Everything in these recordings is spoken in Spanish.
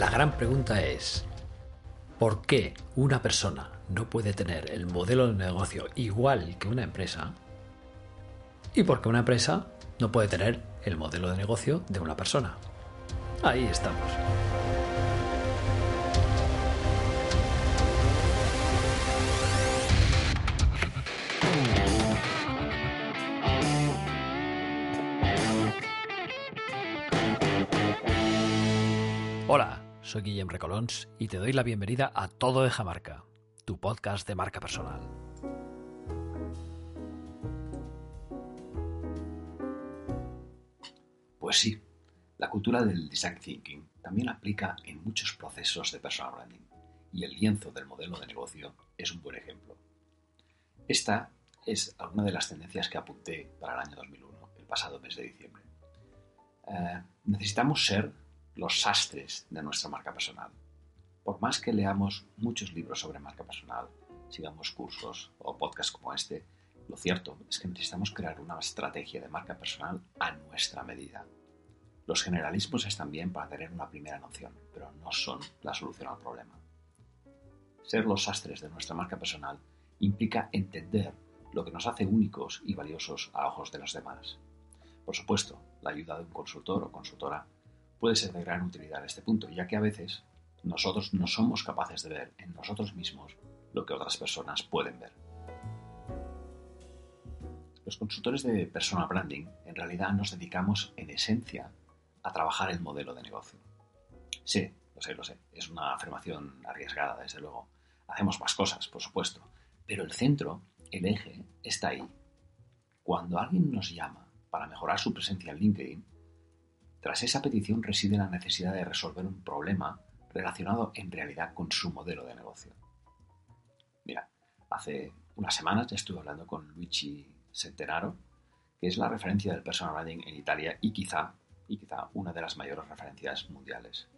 La gran pregunta es, ¿por qué una persona no puede tener el modelo de negocio igual que una empresa? ¿Y por qué una empresa no puede tener el modelo de negocio de una persona? Ahí estamos. Soy Guillem Recolons y te doy la bienvenida a Todo de Jamarca, tu podcast de marca personal. Pues sí, la cultura del design thinking también aplica en muchos procesos de personal branding y el lienzo del modelo de negocio es un buen ejemplo. Esta es alguna de las tendencias que apunté para el año 2001, el pasado mes de diciembre. Eh, necesitamos ser los sastres de nuestra marca personal. Por más que leamos muchos libros sobre marca personal, sigamos cursos o podcasts como este, lo cierto es que necesitamos crear una estrategia de marca personal a nuestra medida. Los generalismos están bien para tener una primera noción, pero no son la solución al problema. Ser los sastres de nuestra marca personal implica entender lo que nos hace únicos y valiosos a ojos de los demás. Por supuesto, la ayuda de un consultor o consultora puede ser de gran utilidad en este punto, ya que a veces nosotros no somos capaces de ver en nosotros mismos lo que otras personas pueden ver. Los consultores de personal branding en realidad nos dedicamos en esencia a trabajar el modelo de negocio. Sí, lo sé, lo sé, es una afirmación arriesgada, desde luego. Hacemos más cosas, por supuesto, pero el centro, el eje, está ahí. Cuando alguien nos llama para mejorar su presencia en LinkedIn, tras esa petición reside la necesidad de resolver un problema relacionado en realidad con su modelo de negocio. Mira, hace unas semanas ya estuve hablando con Luigi Centenaro, que es la referencia del personal branding en Italia y quizá, y quizá una de las mayores referencias mundiales.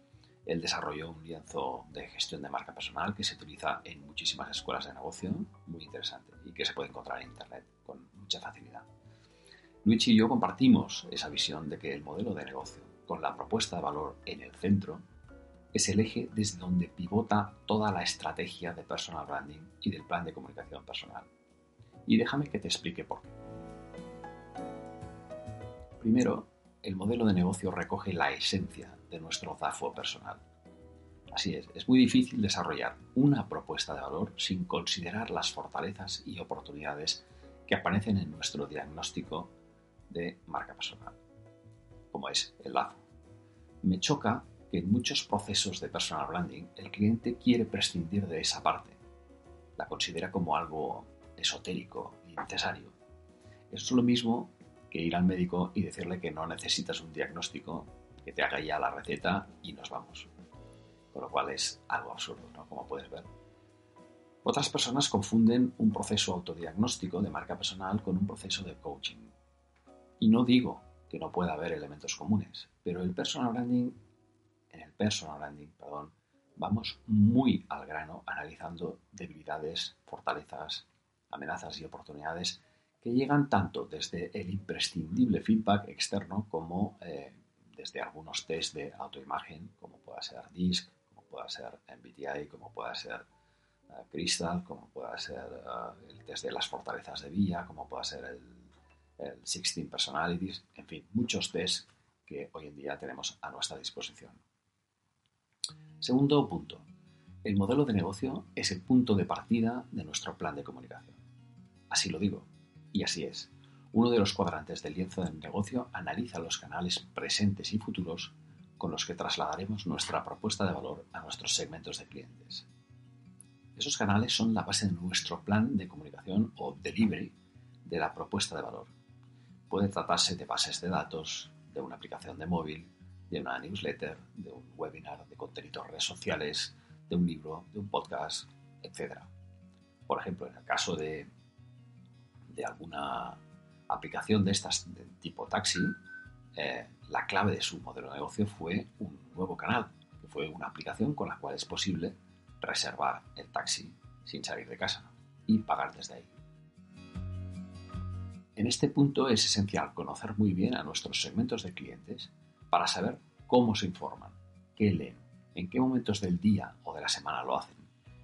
Él desarrolló un lienzo de gestión de marca personal que se utiliza en muchísimas escuelas de negocio, muy interesante, y que se puede encontrar en Internet con mucha facilidad. Luigi y yo compartimos esa visión de que el modelo de negocio, con la propuesta de valor en el centro, es el eje desde donde pivota toda la estrategia de personal branding y del plan de comunicación personal. Y déjame que te explique por qué. Primero, el modelo de negocio recoge la esencia de nuestro DAFO personal. Así es, es muy difícil desarrollar una propuesta de valor sin considerar las fortalezas y oportunidades que aparecen en nuestro diagnóstico de marca personal, como es el lazo. Me choca que en muchos procesos de personal branding el cliente quiere prescindir de esa parte. La considera como algo esotérico y necesario. Es lo mismo que ir al médico y decirle que no necesitas un diagnóstico, que te haga ya la receta y nos vamos. Con lo cual es algo absurdo, ¿no? Como puedes ver. Otras personas confunden un proceso autodiagnóstico de marca personal con un proceso de coaching. Y no digo que no pueda haber elementos comunes, pero el personal branding, en el personal branding, perdón, vamos muy al grano analizando debilidades, fortalezas, amenazas y oportunidades que llegan tanto desde el imprescindible feedback externo como eh, desde algunos test de autoimagen, como pueda ser DISC, como pueda ser MBTI, como pueda ser uh, Crystal, como pueda ser uh, el test de las fortalezas de Villa, como pueda ser el, el 16 Personalities, en fin, muchos test que hoy en día tenemos a nuestra disposición. Segundo punto, El modelo de negocio es el punto de partida de nuestro plan de comunicación. Así lo digo, y así es. Uno de los cuadrantes del lienzo del negocio analiza los canales presentes y futuros con los que trasladaremos nuestra propuesta de valor a nuestros segmentos de clientes. Esos canales son la base de nuestro plan de comunicación o delivery de la propuesta de valor. Puede tratarse de bases de datos, de una aplicación de móvil, de una newsletter, de un webinar, de contenidos redes sociales, de un libro, de un podcast, etc. Por ejemplo, en el caso de, de alguna aplicación de estas de tipo taxi, eh, la clave de su modelo de negocio fue un nuevo canal, que fue una aplicación con la cual es posible reservar el taxi sin salir de casa y pagar desde ahí. En este punto es esencial conocer muy bien a nuestros segmentos de clientes para saber cómo se informan, qué leen, en qué momentos del día o de la semana lo hacen,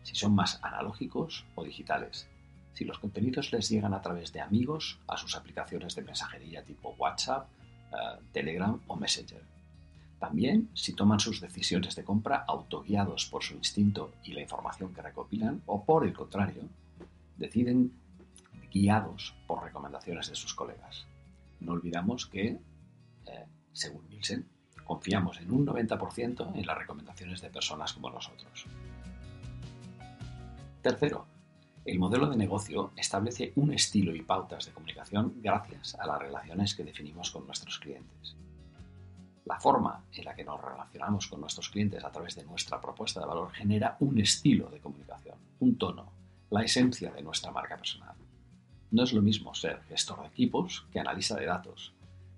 si son más analógicos o digitales, si los contenidos les llegan a través de amigos a sus aplicaciones de mensajería tipo WhatsApp, eh, Telegram o Messenger. También si toman sus decisiones de compra autoguiados por su instinto y la información que recopilan o por el contrario, deciden guiados por recomendaciones de sus colegas. No olvidamos que, eh, según Nielsen, confiamos en un 90% en las recomendaciones de personas como nosotros. Tercero, el modelo de negocio establece un estilo y pautas de comunicación gracias a las relaciones que definimos con nuestros clientes. La forma en la que nos relacionamos con nuestros clientes a través de nuestra propuesta de valor genera un estilo de comunicación, un tono, la esencia de nuestra marca personal. No es lo mismo ser gestor de equipos que analista de datos,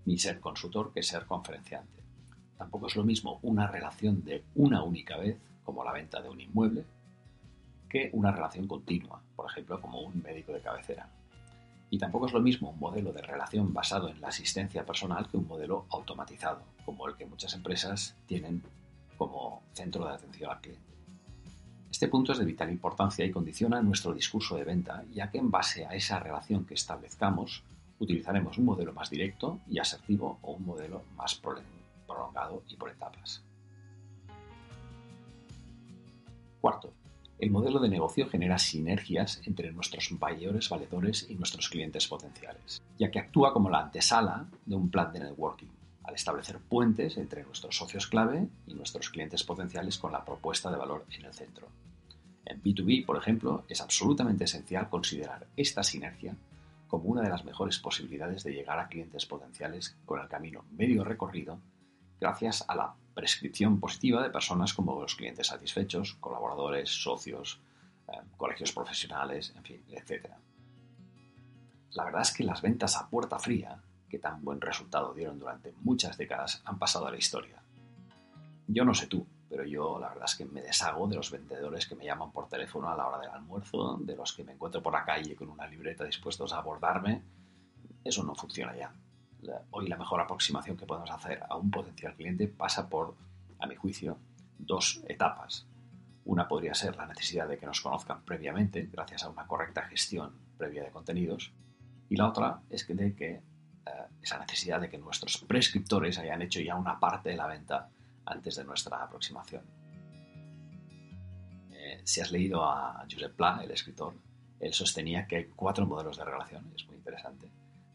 ni ser consultor que ser conferenciante. Tampoco es lo mismo una relación de una única vez, como la venta de un inmueble, que una relación continua, por ejemplo, como un médico de cabecera. Y tampoco es lo mismo un modelo de relación basado en la asistencia personal que un modelo automatizado, como el que muchas empresas tienen como centro de atención al cliente. Este punto es de vital importancia y condiciona nuestro discurso de venta, ya que en base a esa relación que establezcamos, utilizaremos un modelo más directo y asertivo o un modelo más prolongado y por etapas. Cuarto, el modelo de negocio genera sinergias entre nuestros mayores valedores y nuestros clientes potenciales, ya que actúa como la antesala de un plan de networking, al establecer puentes entre nuestros socios clave y nuestros clientes potenciales con la propuesta de valor en el centro. En B2B, por ejemplo, es absolutamente esencial considerar esta sinergia como una de las mejores posibilidades de llegar a clientes potenciales con el camino medio recorrido gracias a la prescripción positiva de personas como los clientes satisfechos, colaboradores, socios, eh, colegios profesionales, en fin, etc. La verdad es que las ventas a puerta fría, que tan buen resultado dieron durante muchas décadas, han pasado a la historia. Yo no sé tú, pero yo la verdad es que me deshago de los vendedores que me llaman por teléfono a la hora del almuerzo, de los que me encuentro por la calle con una libreta dispuestos a abordarme. Eso no funciona ya hoy la mejor aproximación que podemos hacer a un potencial cliente pasa por, a mi juicio, dos etapas. Una podría ser la necesidad de que nos conozcan previamente, gracias a una correcta gestión previa de contenidos, y la otra es que de que eh, esa necesidad de que nuestros prescriptores hayan hecho ya una parte de la venta antes de nuestra aproximación. Eh, si has leído a Josep Pla, el escritor, él sostenía que hay cuatro modelos de relación, es muy interesante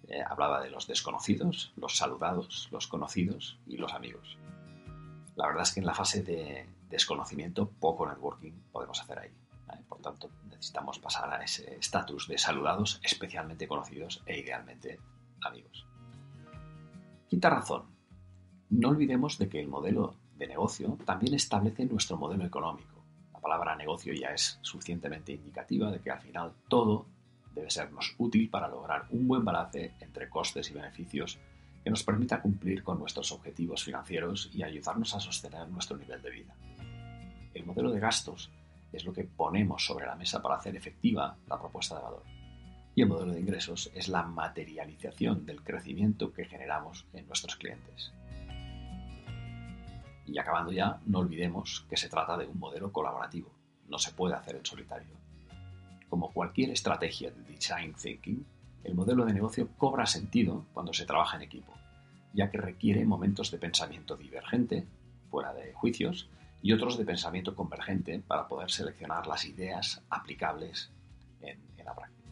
eh, hablaba de los desconocidos, los saludados, los conocidos y los amigos. La verdad es que en la fase de desconocimiento poco networking podemos hacer ahí. Por tanto, necesitamos pasar a ese estatus de saludados especialmente conocidos e idealmente amigos. Quinta razón. No olvidemos de que el modelo de negocio también establece nuestro modelo económico. La palabra negocio ya es suficientemente indicativa de que al final todo debe sernos útil para lograr un buen balance entre costes y beneficios que nos permita cumplir con nuestros objetivos financieros y ayudarnos a sostener nuestro nivel de vida. El modelo de gastos es lo que ponemos sobre la mesa para hacer efectiva la propuesta de valor. Y el modelo de ingresos es la materialización del crecimiento que generamos en nuestros clientes. Y acabando ya, no olvidemos que se trata de un modelo colaborativo. No se puede hacer en solitario. Como cualquier estrategia de design thinking, el modelo de negocio cobra sentido cuando se trabaja en equipo, ya que requiere momentos de pensamiento divergente, fuera de juicios, y otros de pensamiento convergente para poder seleccionar las ideas aplicables en, la práctica.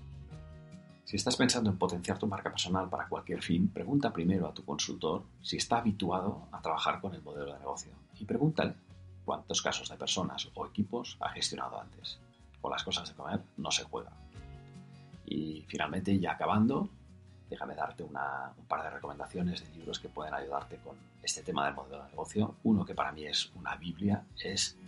Si estás pensando en potenciar tu marca personal para cualquier fin, pregunta primero a tu consultor si está habituado a trabajar con el modelo de negocio y pregúntale cuántos casos de personas o equipos ha gestionado antes. Con las cosas de comer no se juega. Y finalmente, ya acabando, déjame darte un par de recomendaciones de libros que pueden ayudarte con este tema del modelo de negocio. Uno que para mí es una Biblia es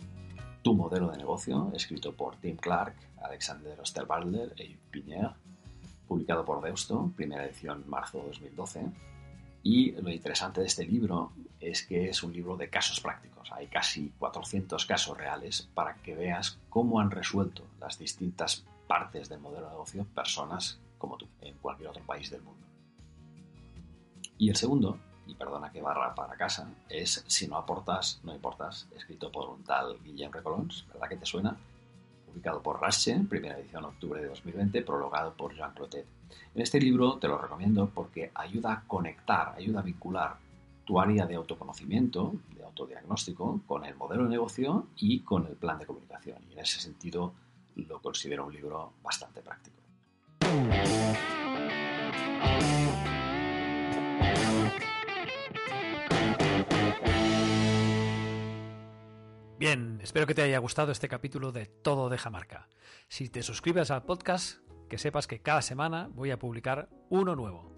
Tu modelo de negocio, escrito por Tim Clark, Alexander Osterwalder y Piñer, publicado por Deusto, primera edición marzo 2012. Y lo interesante de este libro es que es un libro de casos prácticos. Hay casi 400 casos reales para que veas cómo han resuelto las distintas partes del modelo de negocio personas como tú, en cualquier otro país del mundo. Y el segundo, y perdona que barra para casa, es Si no aportas, no importas, escrito por un tal Guillem Recolons, ¿verdad que te suena? Publicado por Rache, primera edición octubre de 2020, prologado por Jean Clotet. En este libro te lo recomiendo porque ayuda a conectar, ayuda a vincular tu área de autoconocimiento, de autodiagnóstico, con el modelo de negocio y con el plan de comunicación. Y en ese sentido lo considero un libro bastante práctico. Bien, espero que te haya gustado este capítulo de Todo deja marca. Si te suscribes al podcast, que sepas que cada semana voy a publicar uno nuevo.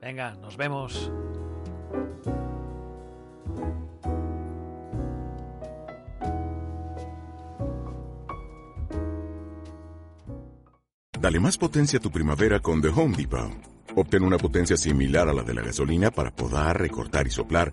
Venga, nos vemos. Dale más potencia a tu primavera con The Home Depot. Obtén una potencia similar a la de la gasolina para poder recortar y soplar